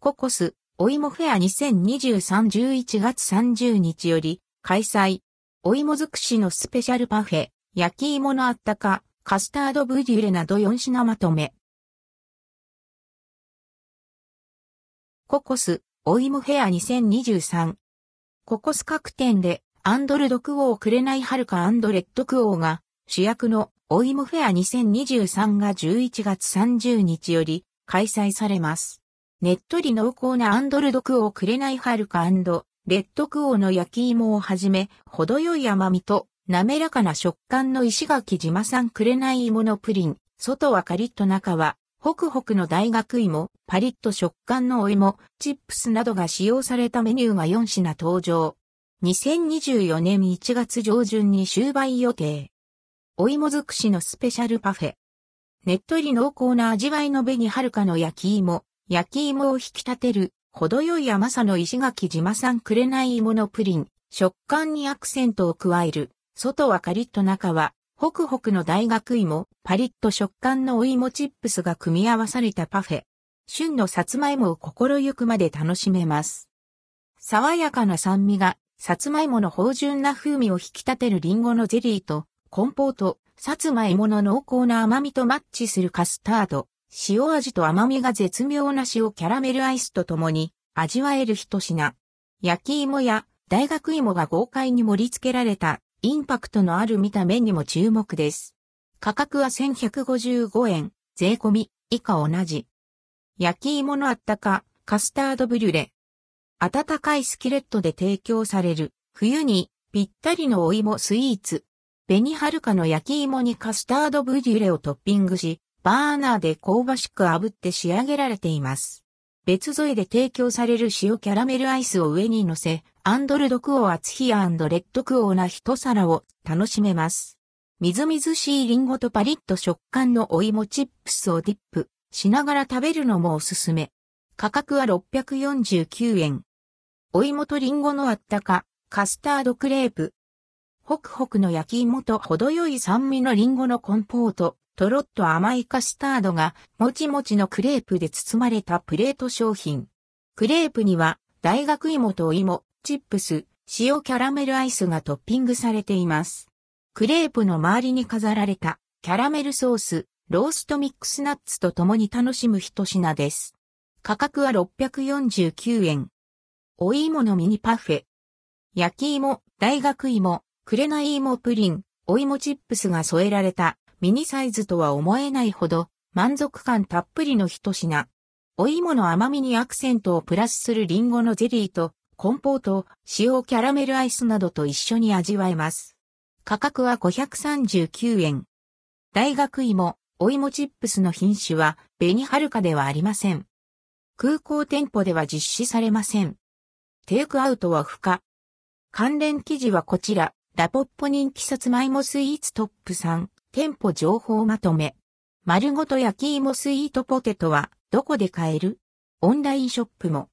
ココス、お芋フェア2023-11月30日より開催。お芋尽くしのスペシャルパフェ、焼き芋のあったか、カスタードブリュレなど4品まとめ。ココス、お芋フェア2023。ココス各店で、アンドルドクオーくれないはるかアンドレッドクオーが主役のお芋フェア2023が11月30日より開催されます。ねっとり濃厚なアンドルドクオーくれないはるかレッドクオーの焼き芋をはじめ、程よい甘みと滑らかな食感の石垣島産くれない芋のプリン、外はカリッと中はホクホクの大学芋、パリッと食感のお芋、チップスなどが使用されたメニューが4品登場。2024年1月上旬に終売予定。お芋尽くしのスペシャルパフェ。ねっとり濃厚な味わいの紅はるかの焼き芋、焼き芋を引き立てる、程よい甘さの石垣島産くれない芋のプリン、食感にアクセントを加える、外はカリッと中は、ホクホクの大学芋、パリッと食感のお芋チップスが組み合わされたパフェ。旬のさつまいもを心ゆくまで楽しめます。爽やかな酸味が、さつまいもの芳醇な風味を引き立てるリンゴのゼリーと、コンポート、さつまいもの濃厚な甘みとマッチするカスタード、塩味と甘みが絶妙な塩キャラメルアイスとともに味わえる一品。焼き芋や大学芋が豪快に盛り付けられたインパクトのある見た目にも注目です。価格は1155円、税込み以下同じ。焼き芋のあったかカスタードブリュレ。温かいスキレットで提供される冬にぴったりのお芋スイーツ。紅はるかの焼き芋にカスタードブリュレをトッピングし、バーナーで香ばしく炙って仕上げられています。別添えで提供される塩キャラメルアイスを上に乗せ、アンド ldquo アツひや rdquo な一皿を楽しめます。みずみずしいリンゴとパリッと食感のお芋チップスをディップしながら食べるのもおすすめ。価格は649円。お芋とリンゴのあったか、カスタードクレープ。ホクホクの焼き芋と程よい酸味のリンゴのコンポート。とろっと甘いカスタードがもちもちのクレープで包まれたプレート商品。クレープには大学芋と芋、チップス、塩キャラメルアイスがトッピングされています。クレープの周りに飾られたキャラメルソース、ローストミックスナッツと共に楽しむ一品です。価格は649円。お芋のミニパフェ。焼き芋、大学芋、くれない芋プリン、お芋チップスが添えられたミニサイズとは思えないほど満足感たっぷりの一品。お芋の甘みにアクセントをプラスするリンゴのゼリーとコンポート、塩キャラメルアイスなどと一緒に味わえます。価格は539円。大学芋、お芋チップスの品種は紅はるかではありません。空港店舗では実施されません。テイクアウトは不可。関連記事はこちら、ラポッポ人気さつまいもスイーツトップ3。店舗情報まとめ。丸ごと焼き芋スイートポテトはどこで買える？オンラインショップも。